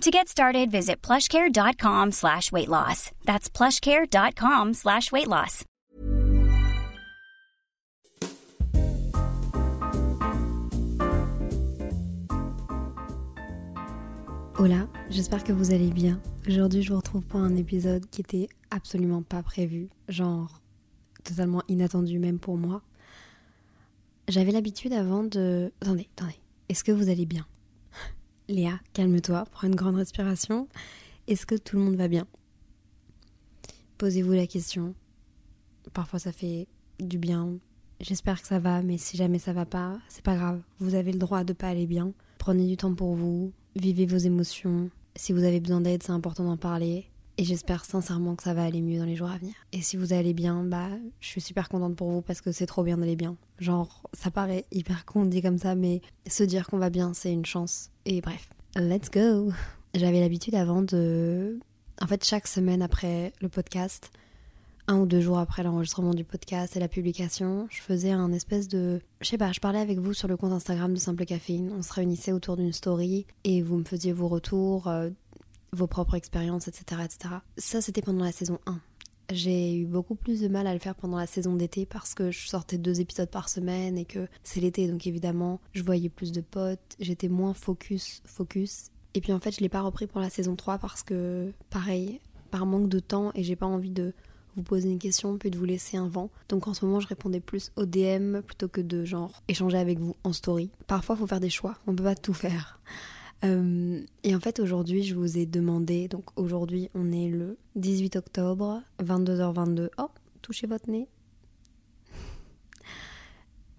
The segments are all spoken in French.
To get started, visit plushcare.com slash weight loss. That's plushcare.com slash weight loss. Hola, j'espère que vous allez bien. Aujourd'hui, je vous retrouve pour un épisode qui était absolument pas prévu. Genre, totalement inattendu même pour moi. J'avais l'habitude avant de... Attendez, attendez. Est-ce que vous allez bien? Léa, calme-toi, prends une grande respiration. Est-ce que tout le monde va bien? Posez-vous la question. Parfois ça fait du bien. J'espère que ça va, mais si jamais ça va pas, c'est pas grave. Vous avez le droit de pas aller bien. Prenez du temps pour vous, vivez vos émotions. Si vous avez besoin d'aide, c'est important d'en parler. Et j'espère sincèrement que ça va aller mieux dans les jours à venir. Et si vous allez bien, bah, je suis super contente pour vous parce que c'est trop bien d'aller bien. Genre, ça paraît hyper con dit comme ça, mais se dire qu'on va bien, c'est une chance. Et bref, let's go! J'avais l'habitude avant de. En fait, chaque semaine après le podcast, un ou deux jours après l'enregistrement du podcast et la publication, je faisais un espèce de... Je sais pas, je parlais avec vous sur le compte Instagram de Simple Caféine. On se réunissait autour d'une story et vous me faisiez vos retours, euh, vos propres expériences, etc., etc. Ça, c'était pendant la saison 1. J'ai eu beaucoup plus de mal à le faire pendant la saison d'été parce que je sortais deux épisodes par semaine et que c'est l'été, donc évidemment, je voyais plus de potes, j'étais moins focus, focus. Et puis en fait, je l'ai pas repris pour la saison 3 parce que, pareil, par manque de temps et j'ai pas envie de vous poser une question puis de vous laisser un vent. Donc en ce moment, je répondais plus au DM plutôt que de genre échanger avec vous en story. Parfois, faut faire des choix, on peut pas tout faire. Euh, et en fait, aujourd'hui, je vous ai demandé, donc aujourd'hui, on est le 18 octobre, 22h22. Oh, touchez votre nez.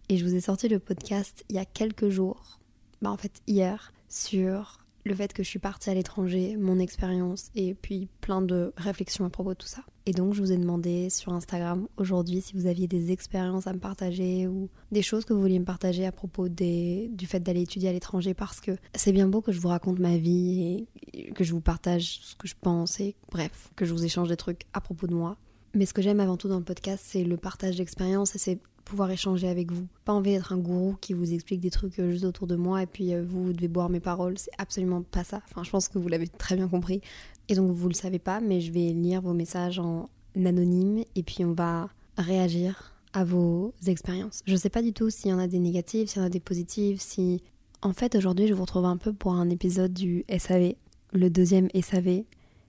Et je vous ai sorti le podcast il y a quelques jours, bah en fait hier, sur le fait que je suis partie à l'étranger, mon expérience et puis plein de réflexions à propos de tout ça. Et donc je vous ai demandé sur Instagram aujourd'hui si vous aviez des expériences à me partager ou des choses que vous vouliez me partager à propos du fait d'aller étudier à l'étranger parce que c'est bien beau que je vous raconte ma vie et que je vous partage ce que je pense et bref, que je vous échange des trucs à propos de moi. Mais ce que j'aime avant tout dans le podcast, c'est le partage d'expériences et c'est pouvoir échanger avec vous. Pas envie d'être un gourou qui vous explique des trucs euh, juste autour de moi et puis euh, vous, vous devez boire mes paroles. C'est absolument pas ça. Enfin, je pense que vous l'avez très bien compris. Et donc vous le savez pas, mais je vais lire vos messages en anonyme et puis on va réagir à vos expériences. Je sais pas du tout s'il y en a des négatives, s'il y en a des positives, si... En fait, aujourd'hui, je vous retrouve un peu pour un épisode du SAV, le deuxième SAV,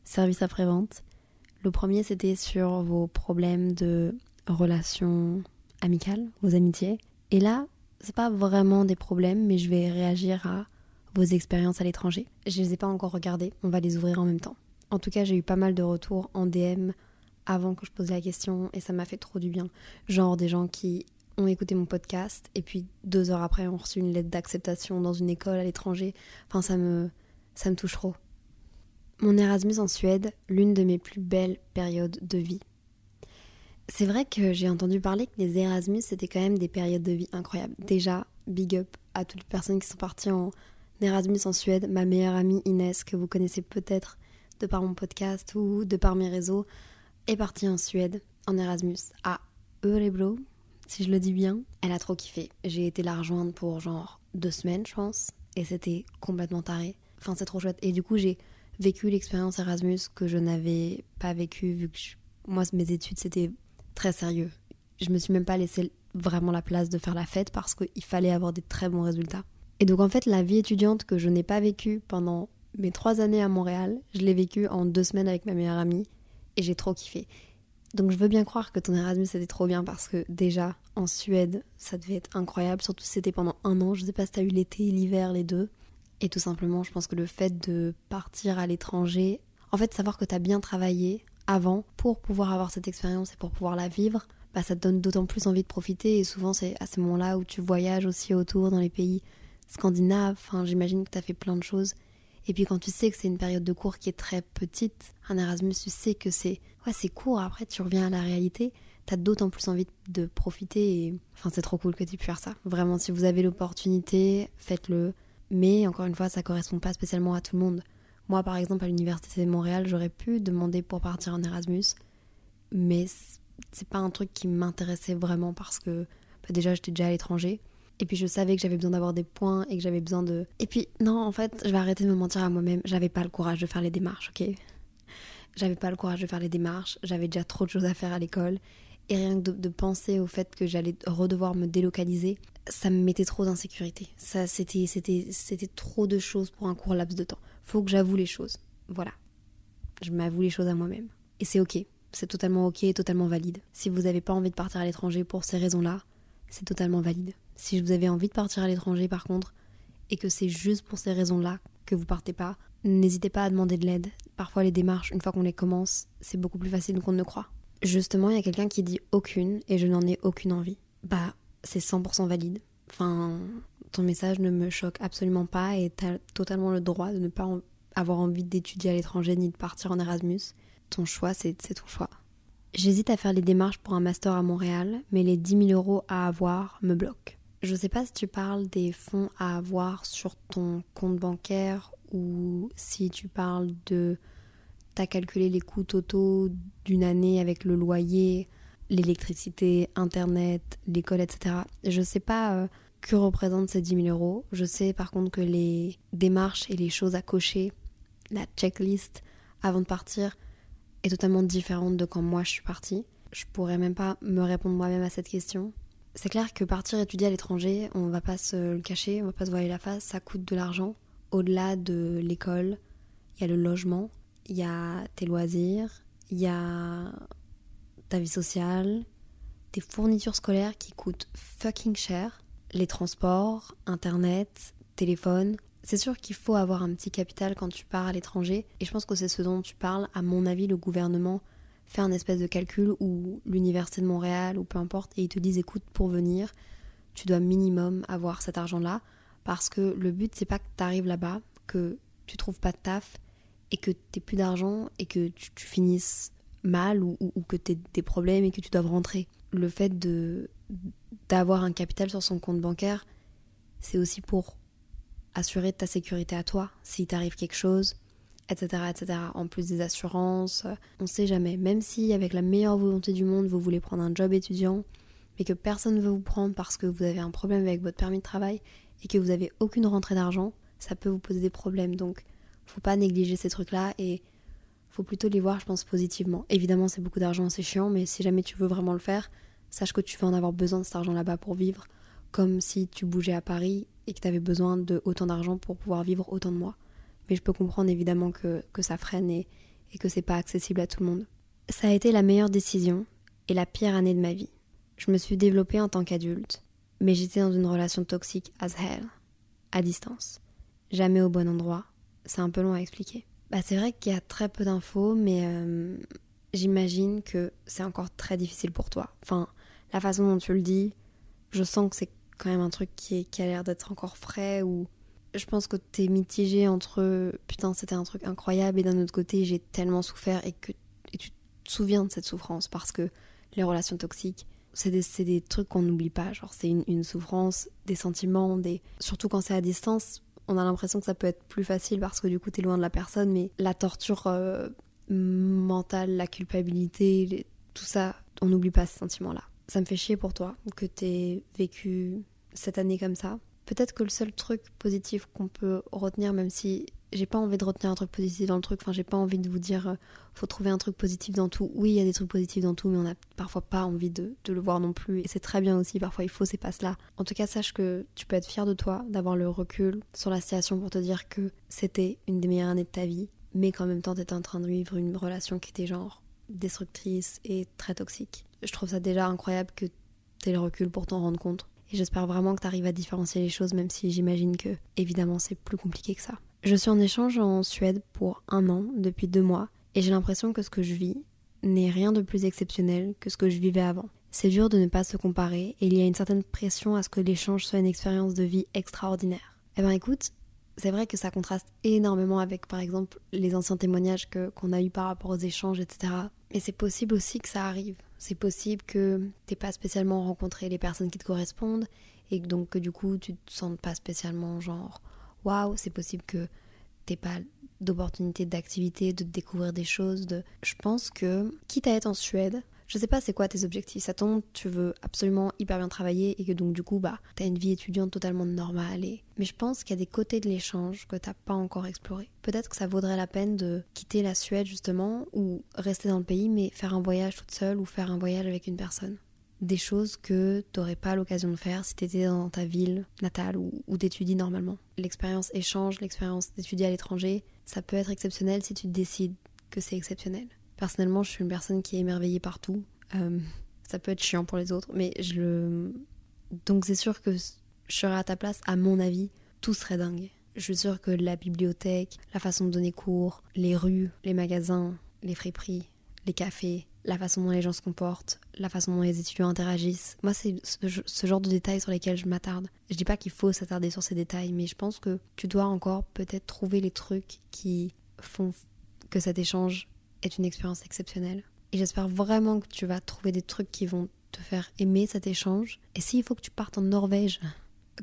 service après-vente. Le premier, c'était sur vos problèmes de relations amicales, vos amitiés. Et là, c'est pas vraiment des problèmes, mais je vais réagir à vos expériences à l'étranger. Je les ai pas encore regardées, on va les ouvrir en même temps. En tout cas, j'ai eu pas mal de retours en DM avant que je pose la question et ça m'a fait trop du bien. Genre des gens qui ont écouté mon podcast et puis deux heures après ont reçu une lettre d'acceptation dans une école à l'étranger. Enfin, ça me, ça me touche trop. Mon Erasmus en Suède, l'une de mes plus belles périodes de vie. C'est vrai que j'ai entendu parler que les Erasmus, c'était quand même des périodes de vie incroyables. Déjà, big up à toutes les personnes qui sont parties en Erasmus en Suède. Ma meilleure amie Inès, que vous connaissez peut-être de par mon podcast ou de par mes réseaux, est partie en Suède en Erasmus à Örebro, si je le dis bien. Elle a trop kiffé. J'ai été la rejoindre pour genre deux semaines, je pense, et c'était complètement taré. Enfin, c'est trop chouette. Et du coup, j'ai vécu l'expérience Erasmus que je n'avais pas vécue vu que moi, mes études, c'était très sérieux. Je me suis même pas laissé vraiment la place de faire la fête parce qu'il fallait avoir des très bons résultats. Et donc en fait, la vie étudiante que je n'ai pas vécue pendant mes trois années à Montréal, je l'ai vécue en deux semaines avec ma meilleure amie et j'ai trop kiffé. Donc je veux bien croire que ton Erasmus c'était trop bien parce que déjà en Suède ça devait être incroyable, surtout si c'était pendant un an. Je sais pas si t'as eu l'été et l'hiver les deux. Et tout simplement, je pense que le fait de partir à l'étranger, en fait, savoir que t'as bien travaillé avant pour pouvoir avoir cette expérience et pour pouvoir la vivre, bah, ça te donne d'autant plus envie de profiter. Et souvent, c'est à ce moment-là où tu voyages aussi autour dans les pays scandinaves. Enfin, j'imagine que tu as fait plein de choses. Et puis quand tu sais que c'est une période de cours qui est très petite, un Erasmus, tu sais que c'est ouais, c'est court. Après, tu reviens à la réalité. t'as d'autant plus envie de profiter et enfin c'est trop cool que tu puisses faire ça. Vraiment, si vous avez l'opportunité, faites-le. Mais encore une fois, ça correspond pas spécialement à tout le monde. Moi, par exemple, à l'université de Montréal, j'aurais pu demander pour partir en Erasmus, mais c'est pas un truc qui m'intéressait vraiment parce que bah, déjà j'étais déjà à l'étranger. Et puis je savais que j'avais besoin d'avoir des points et que j'avais besoin de. Et puis non, en fait, je vais arrêter de me mentir à moi-même. J'avais pas le courage de faire les démarches, ok? J'avais pas le courage de faire les démarches. J'avais déjà trop de choses à faire à l'école. Et rien que de, penser au fait que j'allais redevoir me délocaliser, ça me mettait trop d'insécurité. Ça, c'était, c'était, c'était trop de choses pour un court laps de temps. Faut que j'avoue les choses. Voilà. Je m'avoue les choses à moi-même. Et c'est ok. C'est totalement ok et totalement valide. Si vous n'avez pas envie de partir à l'étranger pour ces raisons-là, c'est totalement valide. Si vous avez envie de partir à l'étranger par contre, et que c'est juste pour ces raisons-là que vous partez pas, n'hésitez pas à demander de l'aide. Parfois les démarches, une fois qu'on les commence, c'est beaucoup plus facile qu'on ne le croit. Justement, il y a quelqu'un qui dit aucune et je n'en ai aucune envie. Bah, c'est 100% valide. Enfin, ton message ne me choque absolument pas et t'as totalement le droit de ne pas avoir envie d'étudier à l'étranger ni de partir en Erasmus. Ton choix, c'est ton choix. J'hésite à faire les démarches pour un master à Montréal, mais les 10 000 euros à avoir me bloquent. Je sais pas si tu parles des fonds à avoir sur ton compte bancaire ou si tu parles de t'as calculé les coûts totaux d'une année avec le loyer, l'électricité, internet, l'école, etc. Je sais pas euh, que représentent ces 10 000 euros. Je sais par contre que les démarches et les choses à cocher, la checklist avant de partir, est totalement différente de quand moi je suis partie. Je pourrais même pas me répondre moi-même à cette question. C'est clair que partir étudier à l'étranger, on va pas se le cacher, on va pas se voiler la face, ça coûte de l'argent. Au-delà de l'école, il y a le logement, il y a tes loisirs, il y a ta vie sociale, tes fournitures scolaires qui coûtent fucking cher, les transports, internet, téléphone. C'est sûr qu'il faut avoir un petit capital quand tu pars à l'étranger, et je pense que c'est ce dont tu parles. À mon avis, le gouvernement fait un espèce de calcul ou l'université de Montréal ou peu importe, et ils te disent écoute, pour venir, tu dois minimum avoir cet argent-là, parce que le but c'est pas que tu arrives là-bas, que tu trouves pas de taf et que tu plus d'argent et que tu, finisses mal ou, que tu aies des problèmes et que tu dois rentrer. Le fait d'avoir un capital sur son compte bancaire, c'est aussi pour assurer ta sécurité à toi s'il t'arrive quelque chose, etc., etc. En plus des assurances, on sait jamais. Même si avec la meilleure volonté du monde vous voulez prendre un job étudiant, mais que personne ne veut vous prendre parce que vous avez un problème avec votre permis de travail et que vous n'avez aucune rentrée d'argent, ça peut vous poser des problèmes. Donc faut pas négliger ces trucs-là et faut plutôt les voir, je pense, positivement. Évidemment, c'est beaucoup d'argent, c'est chiant, mais si jamais tu veux vraiment le faire, sache que tu vas en avoir besoin de cet argent là-bas pour vivre, comme si tu bougeais à Paris et que tu avais besoin de autant d'argent pour pouvoir vivre autant de mois. Mais je peux comprendre évidemment que, que ça freine et, et que c'est pas accessible à tout le monde. Ça a été la meilleure décision et la pire année de ma vie. Je me suis développée en tant qu'adulte, mais j'étais dans une relation toxique as hell, à distance. Jamais au bon endroit, c'est un peu long à expliquer. Bah, c'est vrai qu'il y a très peu d'infos, mais euh, j'imagine que c'est encore très difficile pour toi. Enfin, la façon dont tu le dis, je sens que c'est quand même un truc qui, a l'air d'être encore frais ou je pense que t'es mitigé entre putain c'était un truc incroyable et d'un autre côté j'ai tellement souffert et que tu te souviens de cette souffrance parce que les relations toxiques c'est des, des, trucs qu'on n'oublie pas genre c'est une, une, souffrance des sentiments des surtout quand c'est à distance on a l'impression que ça peut être plus facile parce que du coup t'es loin de la personne, mais la torture euh, mentale, la culpabilité, tout ça, on n'oublie pas ces sentiments-là. Ça me fait chier pour toi que t'aies vécu cette année comme ça. Peut-être que le seul truc positif qu'on peut retenir, même si j'ai pas envie de retenir un truc positif dans le truc. Enfin, j'ai pas envie de vous dire, euh, faut trouver un truc positif dans tout. Oui, il y a des trucs positifs dans tout, mais on a parfois pas envie de, le voir non plus. Et c'est très bien aussi, parfois il faut ces passes-là. En tout cas, sache que tu peux être fier de toi, d'avoir le recul sur la situation pour te dire que c'était une des meilleures années de ta vie, mais qu'en même temps, t'étais en train de vivre une relation qui était genre destructrice et très toxique. Je trouve ça déjà incroyable que t'aies le recul pour t'en rendre compte. Et j'espère vraiment que tu arrives à différencier les choses, même si j'imagine que, évidemment, c'est plus compliqué que ça. Je suis en échange en Suède pour un an, depuis deux mois, et j'ai l'impression que ce que je vis n'est rien de plus exceptionnel que ce que je vivais avant. C'est dur de ne pas se comparer, et il y a une certaine pression à ce que l'échange soit une expérience de vie extraordinaire. Eh ben écoute, c'est vrai que ça contraste énormément avec par exemple les anciens témoignages que, qu'on a eu par rapport aux échanges, etc. Mais c'est possible aussi que ça arrive. C'est possible que t'aies pas spécialement rencontré les personnes qui te correspondent et donc que du coup tu te sentes pas spécialement genre waouh. C'est possible que t'aies pas d'opportunités d'activité, de découvrir des choses. De... Je pense que, quitte à être en Suède, je sais pas c'est quoi tes objectifs. Ça tombe, tu veux absolument hyper bien travailler et que donc du coup, bah, t'as une vie étudiante totalement normale. Mais je pense qu'il y a des côtés de l'échange que t'as pas encore exploré. Peut-être que ça vaudrait la peine de quitter la Suède justement ou rester dans le pays mais faire un voyage toute seule ou faire un voyage avec une personne des choses que t'aurais pas l'occasion de faire si t'étais dans ta ville natale ou, ou normalement. L'expérience échange, l'expérience d'étudier à l'étranger, ça peut être exceptionnel si tu décides que c'est exceptionnel. Personnellement, je suis une personne qui est émerveillée partout. Euh, ça peut être chiant pour les autres, mais je le. Donc c'est sûr que je serais à ta place, à mon avis, tout serait dingue. Je suis sûre que la bibliothèque, la façon de donner cours, les rues, les magasins, les friperies, les cafés, la façon dont les gens se comportent, la façon dont les étudiants interagissent. Moi, c'est ce, genre de détails sur lesquels je m'attarde. Je dis pas qu'il faut s'attarder sur ces détails, mais je pense que tu dois encore peut-être trouver les trucs qui font que cet échange est une expérience exceptionnelle. Et j'espère vraiment que tu vas trouver des trucs qui vont te faire aimer cet échange. Et s'il faut que tu partes en Norvège,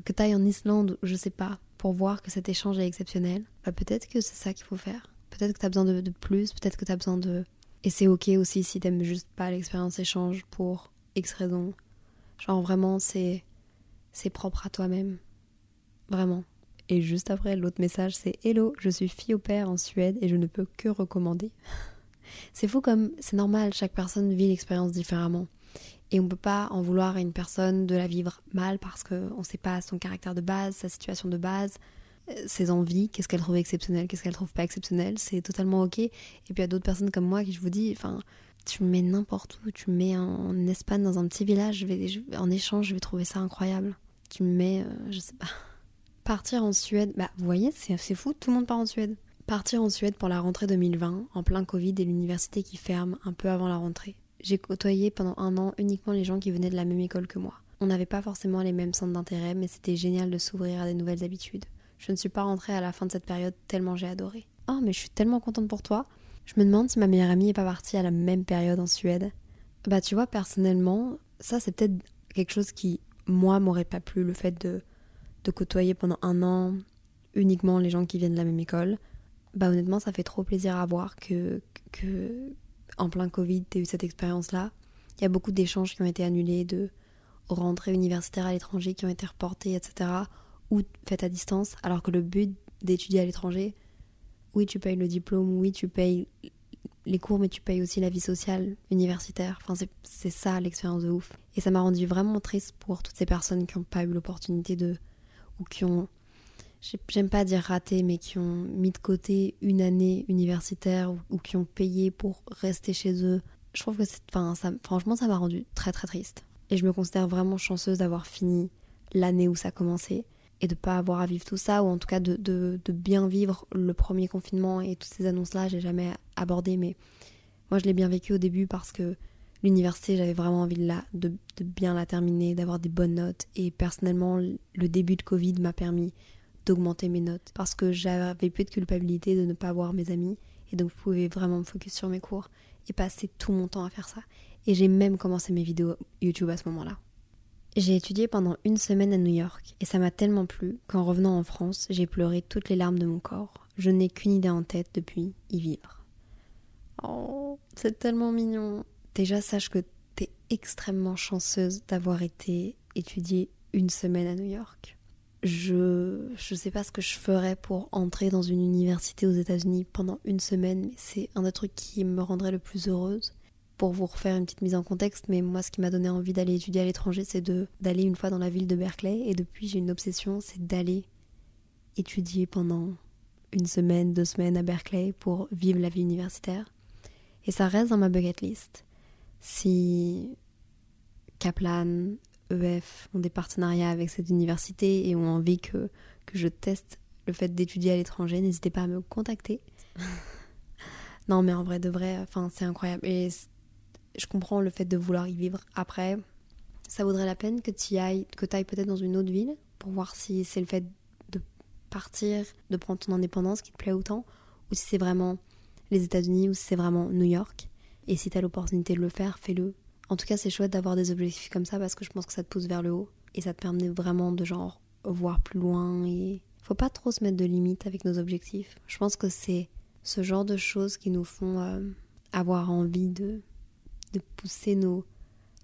que tu ailles en Islande, je sais pas, pour voir que cet échange est exceptionnel, bah peut-être que c'est ça qu'il faut faire. Peut-être que tu as besoin de, de plus, peut-être que tu as besoin de et c'est ok aussi si t'aimes juste pas l'expérience échange pour X raisons. Genre vraiment, c'est c'est propre à toi-même. Vraiment. Et juste après, l'autre message, c'est Hello, je suis fille au père en Suède et je ne peux que recommander. c'est fou comme c'est normal, chaque personne vit l'expérience différemment. Et on peut pas en vouloir à une personne de la vivre mal parce qu'on sait pas son caractère de base, sa situation de base, ses envies, qu'est-ce qu'elle trouve exceptionnel, qu'est-ce qu'elle trouve pas exceptionnel, c'est totalement ok. Et puis il y a d'autres personnes comme moi qui je vous dis, enfin, tu me mets n'importe où, tu me mets en, Espagne dans un petit village, je vais, en échange, je vais trouver ça incroyable. Tu me mets, euh, je sais pas, partir en Suède, bah vous voyez, c'est fou, tout le monde part en Suède. Partir en Suède pour la rentrée 2020, en plein Covid et l'université qui ferme un peu avant la rentrée. J'ai côtoyé pendant un an uniquement les gens qui venaient de la même école que moi. On n'avait pas forcément les mêmes centres d'intérêt, mais c'était génial de s'ouvrir à des nouvelles habitudes. Je ne suis pas rentrée à la fin de cette période tellement j'ai adoré. Oh, mais je suis tellement contente pour toi. Je me demande si ma meilleure amie est pas partie à la même période en Suède. Bah, tu vois, personnellement, ça c'est peut-être quelque chose qui, moi, m'aurait pas plu, le fait de, de côtoyer pendant un an uniquement les gens qui viennent de la même école. Bah, honnêtement, ça fait trop plaisir à voir que, que en plein Covid, t'aies eu cette expérience-là. Il y a beaucoup d'échanges qui ont été annulés, de rentrées universitaires à l'étranger qui ont été reportées, etc ou faites à distance, alors que le but d'étudier à l'étranger, oui, tu payes le diplôme, oui, tu payes les cours, mais tu payes aussi la vie sociale universitaire. Enfin, c'est ça l'expérience de ouf. Et ça m'a rendu vraiment triste pour toutes ces personnes qui n'ont pas eu l'opportunité de. ou qui ont. J'aime pas dire raté, mais qui ont mis de côté une année universitaire ou, qui ont payé pour rester chez eux. Je trouve que c'est. Enfin, franchement, ça m'a rendu très très triste. Et je me considère vraiment chanceuse d'avoir fini l'année où ça a commencé et de pas avoir à vivre tout ça, ou en tout cas de, de, bien vivre le premier confinement et toutes ces annonces-là, j'ai jamais abordé, mais moi je l'ai bien vécu au début parce que l'université, j'avais vraiment envie de, la, de, de bien la terminer, d'avoir des bonnes notes, et personnellement, le début de Covid m'a permis d'augmenter mes notes parce que j'avais plus de culpabilité de ne pas voir mes amis, et donc je pouvais vraiment me focus sur mes cours et passer tout mon temps à faire ça. Et j'ai même commencé mes vidéos YouTube à ce moment-là. J'ai étudié pendant une semaine à New York et ça m'a tellement plu qu'en revenant en France, j'ai pleuré toutes les larmes de mon corps. Je n'ai qu'une idée en tête depuis y vivre. Oh, c'est tellement mignon. Déjà, sache que t'es extrêmement chanceuse d'avoir été étudiée une semaine à New York. Je je sais pas ce que je ferais pour entrer dans une université aux États-Unis pendant une semaine, mais c'est un des trucs qui me rendrait le plus heureuse pour vous refaire une petite mise en contexte, mais moi ce qui m'a donné envie d'aller étudier à l'étranger, c'est d'aller une fois dans la ville de Berkeley, et depuis j'ai une obsession, c'est d'aller étudier pendant une semaine, deux semaines à Berkeley pour vivre la vie universitaire. Et ça reste dans ma bucket list. Si Kaplan, EF ont des partenariats avec cette université et ont envie que, que je teste le fait d'étudier à l'étranger, n'hésitez pas à me contacter. non, mais en vrai de vrai, enfin, c'est incroyable. Et je comprends le fait de vouloir y vivre après. Ça vaudrait la peine que tu ailles, que ailles peut-être dans une autre ville pour voir si c'est le fait de partir, de prendre ton indépendance qui te plaît autant, ou si c'est vraiment les États-Unis, ou si c'est vraiment New York. Et si tu as l'opportunité de le faire, fais-le. En tout cas, c'est chouette d'avoir des objectifs comme ça parce que je pense que ça te pousse vers le haut et ça te permet vraiment de genre voir plus loin et faut pas trop se mettre de limites avec nos objectifs. Je pense que c'est ce genre de choses qui nous font euh, avoir envie de, de pousser nos,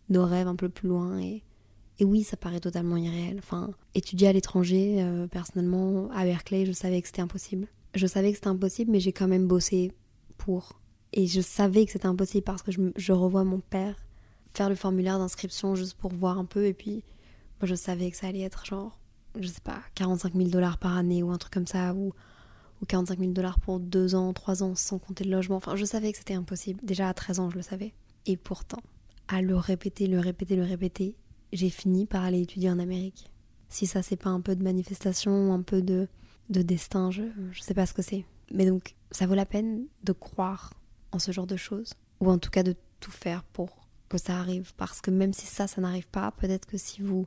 nos rêves un peu plus loin et, et oui, ça paraît totalement irréel. Enfin, étudier à l'étranger, euh, personnellement, à Berkeley, je savais que c'était impossible. Je savais que c'était impossible, mais j'ai quand même bossé pour. Et je savais que c'était impossible parce que je, je revois mon père faire le formulaire d'inscription juste pour voir un peu. Et puis, moi, je savais que ça allait être genre, je sais pas, 45 000 dollars par année ou un truc comme ça, ou, ou 45 000 dollars pour deux ans, trois ans, sans compter le logement. Enfin, je savais que c'était impossible. Déjà à 13 ans, je le savais. Et pourtant, à le répéter, le répéter, le répéter, j'ai fini par aller étudier en Amérique. Si ça, c'est pas un peu de manifestation, un peu de, de destin, je, je sais pas ce que c'est. Mais donc, ça vaut la peine de croire en ce genre de choses, ou en tout cas de tout faire pour que ça arrive. Parce que même si ça, ça n'arrive pas, peut-être que si vous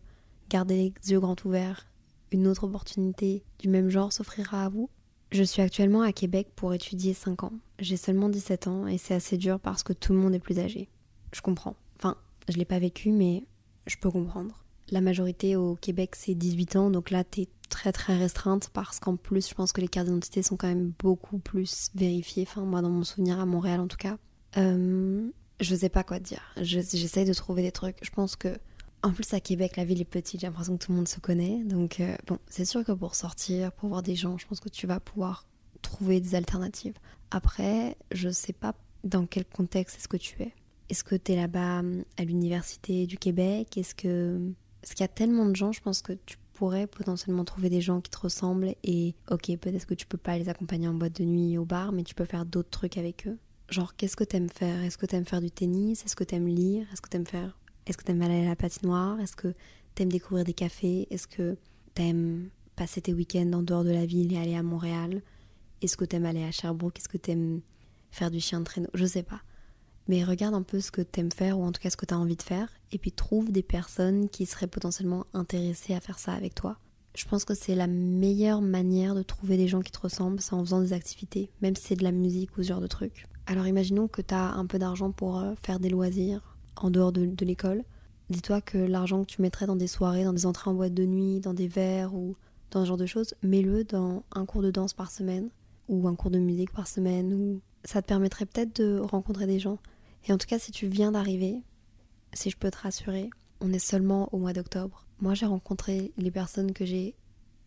gardez les yeux grands ouverts, une autre opportunité du même genre s'offrira à vous. Je suis actuellement à Québec pour étudier 5 ans. J'ai seulement 17 ans et c'est assez dur parce que tout le monde est plus âgé. Je comprends. Enfin, je l'ai pas vécu, mais je peux comprendre. La majorité au Québec, c'est 18 ans, donc là, t'es très très restreinte parce qu'en plus, je pense que les cartes d'identité sont quand même beaucoup plus vérifiées. Enfin, moi, dans mon souvenir à Montréal, en tout cas. Euh, je sais pas quoi dire. J'essaye de trouver des trucs. Je pense que. En plus, à Québec, la ville est petite, j'ai l'impression que tout le monde se connaît. Donc, euh, bon, c'est sûr que pour sortir, pour voir des gens, je pense que tu vas pouvoir trouver des alternatives. Après, je sais pas dans quel contexte est-ce que tu es. Est-ce que tu es là-bas hum, à l'université du Québec? Est-ce que. Parce qu'il y a tellement de gens, je pense que tu pourrais potentiellement trouver des gens qui te ressemblent et ok, peut-être que tu peux pas les accompagner en boîte de nuit au bar, mais tu peux faire d'autres trucs avec eux. Genre, qu'est-ce que t'aimes faire? Est-ce que t'aimes faire du tennis? Est-ce que t'aimes lire? Est-ce que t'aimes faire Est-ce que t'aimes aller à la patinoire? Est-ce que t'aimes découvrir des cafés? Est-ce que t'aimes passer tes week-ends en dehors de la ville et aller à Montréal? Est-ce que t'aimes aller à Sherbrooke? Est-ce que t'aimes faire du chien de traîneau? Je sais pas. Mais regarde un peu ce que t'aimes faire ou en tout cas ce que t'as envie de faire et puis trouve des personnes qui seraient potentiellement intéressées à faire ça avec toi. Je pense que c'est la meilleure manière de trouver des gens qui te ressemblent, c'est en faisant des activités, même si c'est de la musique ou ce genre de trucs. Alors imaginons que tu as un peu d'argent pour euh, faire des loisirs en dehors de, l'école. Dis-toi que l'argent que tu mettrais dans des soirées, dans des entrées en boîte de nuit, dans des verres ou dans ce genre de choses, mets-le dans un cours de danse par semaine ou un cours de musique par semaine ou ça te permettrait peut-être de rencontrer des gens. Et en tout cas, si tu viens d'arriver, si je peux te rassurer, on est seulement au mois d'octobre. Moi, j'ai rencontré les personnes que j'ai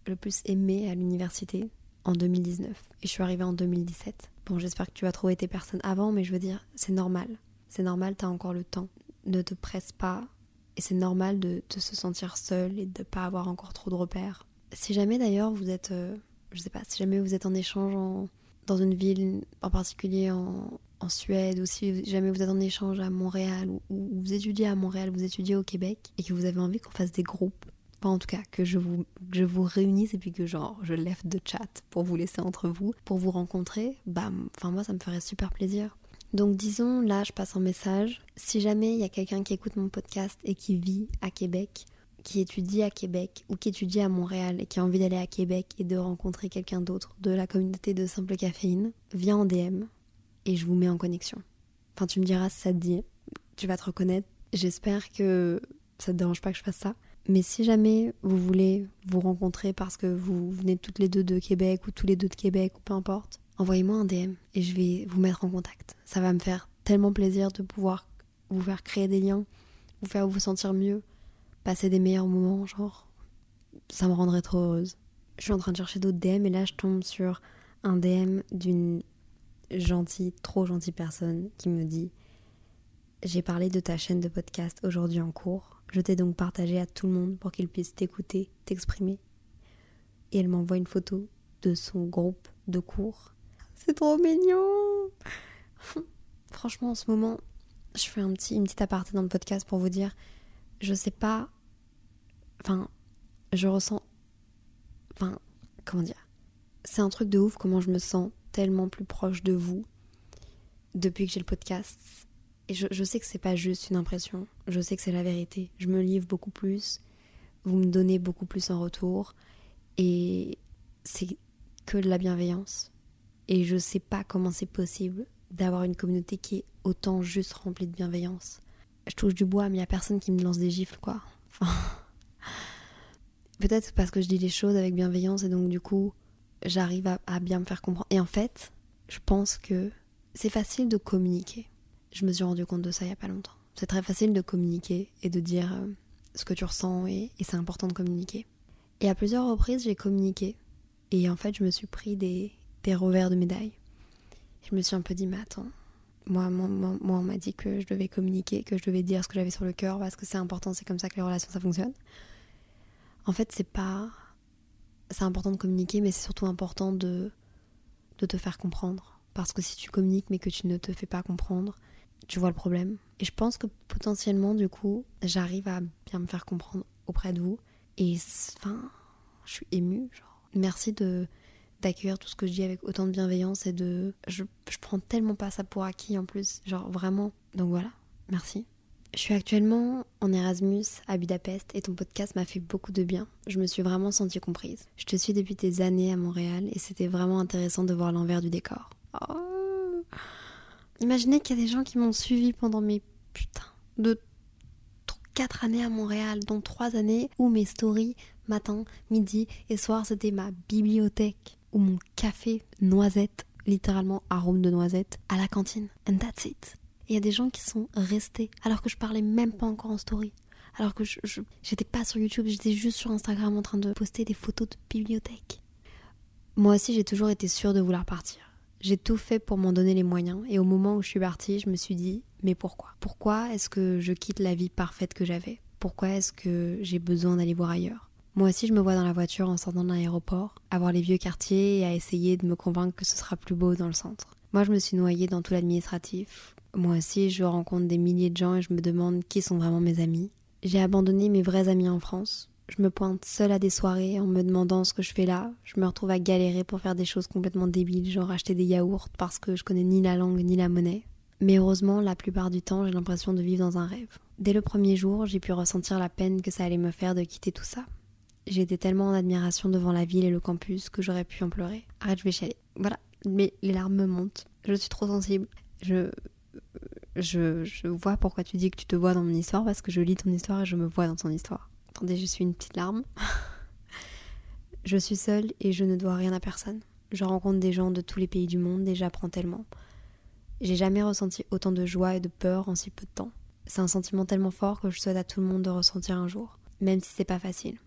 le plus aimées à l'université en 2019 et je suis arrivée en 2017. Bon, j'espère que tu vas trouver tes personnes avant, mais je veux dire, c'est normal. C'est normal, t'as encore le temps. Ne te presse pas. Et c'est normal de, se sentir seul et de pas avoir encore trop de repères. Si jamais d'ailleurs vous êtes, euh, je sais pas, si jamais vous êtes en échange dans une ville en particulier en, Suède, ou si jamais vous êtes en échange à Montréal, ou, ou, vous étudiez à Montréal, vous étudiez au Québec, et que vous avez envie qu'on fasse des groupes, Enfin, en tout cas, que je vous, je vous réunisse et puis que genre je lève de chat pour vous laisser entre vous, pour vous rencontrer, bah, enfin moi ça me ferait super plaisir. Donc disons, là je passe un message. Si jamais il y a quelqu'un qui écoute mon podcast et qui vit à Québec, qui étudie à Québec ou qui étudie à Montréal et qui a envie d'aller à Québec et de rencontrer quelqu'un d'autre de la communauté de Simple Caféine, viens en DM et je vous mets en connexion. Enfin, tu me diras si ça te dit, tu vas te reconnaître. J'espère que ça te dérange pas que je fasse ça. Mais si jamais vous voulez vous rencontrer parce que vous venez toutes les deux de Québec ou tous les deux de Québec ou peu importe, envoyez-moi un DM et je vais vous mettre en contact. Ça va me faire tellement plaisir de pouvoir vous faire créer des liens, vous faire vous sentir mieux, passer des meilleurs moments, genre. Ça me rendrait trop heureuse. Je suis en train de chercher d'autres DM et là je tombe sur un DM d'une gentille, trop gentille personne qui me dit J'ai parlé de ta chaîne de podcast aujourd'hui en cours je t'ai donc partagé à tout le monde pour qu'il puisse t'écouter, t'exprimer. Et elle m'envoie une photo de son groupe de cours. C'est trop mignon. Franchement, en ce moment, je fais un petit, une petite aparté dans le podcast pour vous dire, je sais pas... Enfin, je ressens... Enfin, comment dire C'est un truc de ouf comment je me sens tellement plus proche de vous depuis que j'ai le podcast. Et je, sais que c'est pas juste une impression, je sais que c'est la vérité. Je me livre beaucoup plus, vous me donnez beaucoup plus en retour, et c'est que de la bienveillance. Et je sais pas comment c'est possible d'avoir une communauté qui est autant juste remplie de bienveillance. je touche du bois, mais il a personne qui me lance des gifles, quoi. Enfin. Peut-être parce que je dis les choses avec bienveillance et donc du coup, j'arrive à, bien me faire comprendre. Et en fait, je pense que c'est facile de communiquer. Je me suis rendu compte de ça il y a pas longtemps. C'est très facile de communiquer et de dire euh, ce que tu ressens et c'est important de communiquer. Et à plusieurs reprises, j'ai communiqué. Et en fait, je me suis pris des, des revers de médaille. Je me suis un peu dit, mais attends, moi, moi, moi, on m'a dit que je devais communiquer, que je devais dire ce que j'avais sur le cœur parce que c'est important, c'est comme ça que les relations ça fonctionne. En fait, c'est pas. C'est important de communiquer, mais c'est surtout important de, de te faire comprendre. Parce que si tu communiques mais que tu ne te fais pas comprendre, tu vois le problème. Et je pense que potentiellement, du coup, j'arrive à bien me faire comprendre auprès de vous. Et enfin, je suis émue. Genre. Merci de d'accueillir tout ce que je dis avec autant de bienveillance et de. Je, je prends tellement pas ça pour acquis en plus. Genre vraiment. Donc voilà, merci. Je suis actuellement en Erasmus à Budapest et ton podcast m'a fait beaucoup de bien. Je me suis vraiment sentie comprise. Je te suis depuis tes années à Montréal et c'était vraiment intéressant de voir l'envers du décor. Oh. Imaginez qu'il y a des gens qui m'ont suivi pendant mes putain de 4 années à Montréal, dont 3 années où mes stories matin, midi et soir c'était ma bibliothèque ou mon café noisette, littéralement arôme de noisette, à la cantine. And that's it. Il y a des gens qui sont restés alors que je parlais même pas encore en story. Alors que je, j'étais pas sur YouTube, j'étais juste sur Instagram en train de poster des photos de bibliothèque. Moi aussi, j'ai toujours été sûre de vouloir partir. J'ai tout fait pour m'en donner les moyens et au moment où je suis partie, je me suis dit mais pourquoi? Pourquoi est-ce que je quitte la vie parfaite que j'avais? Pourquoi est-ce que j'ai besoin d'aller voir ailleurs? Moi aussi, je me vois dans la voiture en sortant de l'aéroport, à voir les vieux quartiers et à essayer de me convaincre que ce sera plus beau dans le centre. Moi, je me suis noyée dans tout l'administratif. Moi aussi, je rencontre des milliers de gens et je me demande qui sont vraiment mes amis. J'ai abandonné mes vrais amis en France. Je me pointe seule à des soirées en me demandant ce que je fais là. Je me retrouve à galérer pour faire des choses complètement débiles, genre acheter des yaourts parce que je connais ni la langue ni la monnaie. Mais heureusement, la plupart du temps, j'ai l'impression de vivre dans un rêve. Dès le premier jour, j'ai pu ressentir la peine que ça allait me faire de quitter tout ça. J'étais tellement en admiration devant la ville et le campus que j'aurais pu en pleurer. Arrête, je vais chialer. Voilà, mais les larmes me montent. Je suis trop sensible. Je, je, je vois pourquoi tu dis que tu te vois dans mon histoire parce que je lis ton histoire et je me vois dans ton histoire. Attendez, je suis une petite larme. je suis seule et je ne dois rien à personne. Je rencontre des gens de tous les pays du monde et j'apprends tellement. J'ai jamais ressenti autant de joie et de peur en si peu de temps. C'est un sentiment tellement fort que je souhaite à tout le monde de ressentir un jour, même si c'est pas facile.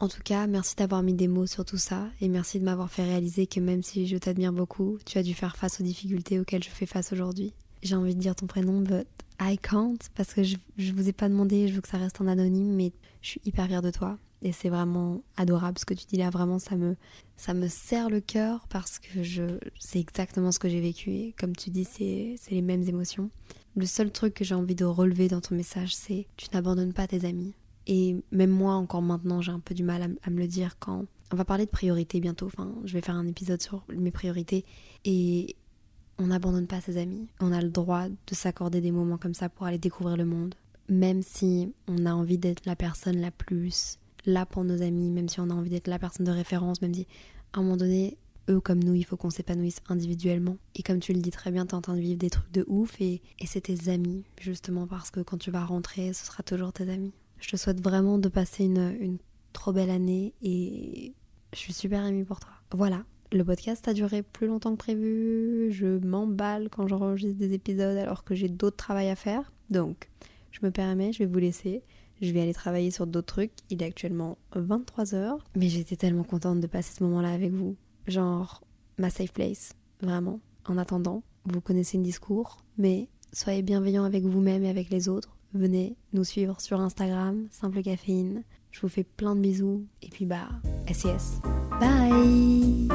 En tout cas, merci d'avoir mis des mots sur tout ça et merci de m'avoir fait réaliser que même si je t'admire beaucoup, tu as dû faire face aux difficultés auxquelles je fais face aujourd'hui. J'ai envie de dire ton prénom, but I can't parce que je, je vous ai pas demandé, je veux que ça reste en anonyme, mais je suis hyper fière de toi et c'est vraiment adorable ce que tu dis là. Vraiment, ça me, ça me serre le cœur parce que je, c'est exactement ce que j'ai vécu et comme tu dis, c'est, c'est les mêmes émotions. Le seul truc que j'ai envie de relever dans ton message, c'est tu n'abandonnes pas tes amis. Et même moi, encore maintenant, j'ai un peu du mal à, me le dire quand on va parler de priorités bientôt. Enfin, je vais faire un épisode sur mes priorités et on n'abandonne pas ses amis. On a le droit de s'accorder des moments comme ça pour aller découvrir le monde. Même si on a envie d'être la personne la plus là pour nos amis, même si on a envie d'être la personne de référence, même si à un moment donné, eux comme nous, il faut qu'on s'épanouisse individuellement. Et comme tu le dis très bien, t'es en train de vivre des trucs de ouf et, et c'est tes amis, justement parce que quand tu vas rentrer, ce sera toujours tes amis. Je te souhaite vraiment de passer une, une trop belle année et je suis super émue pour toi. Voilà, le podcast a duré plus longtemps que prévu. Je m'emballe quand j'enregistre des épisodes alors que j'ai d'autres travail à faire. Donc, je me permets, je vais vous laisser. Je vais aller travailler sur d'autres trucs. Il est actuellement 23h. Mais j'étais tellement contente de passer ce moment-là avec vous. Genre, ma safe place. Vraiment. En attendant, vous connaissez le discours. Mais soyez bienveillants avec vous-même et avec les autres. Venez nous suivre sur Instagram, Simple Caféine. Je vous fais plein de bisous. Et puis bah, SES. Bye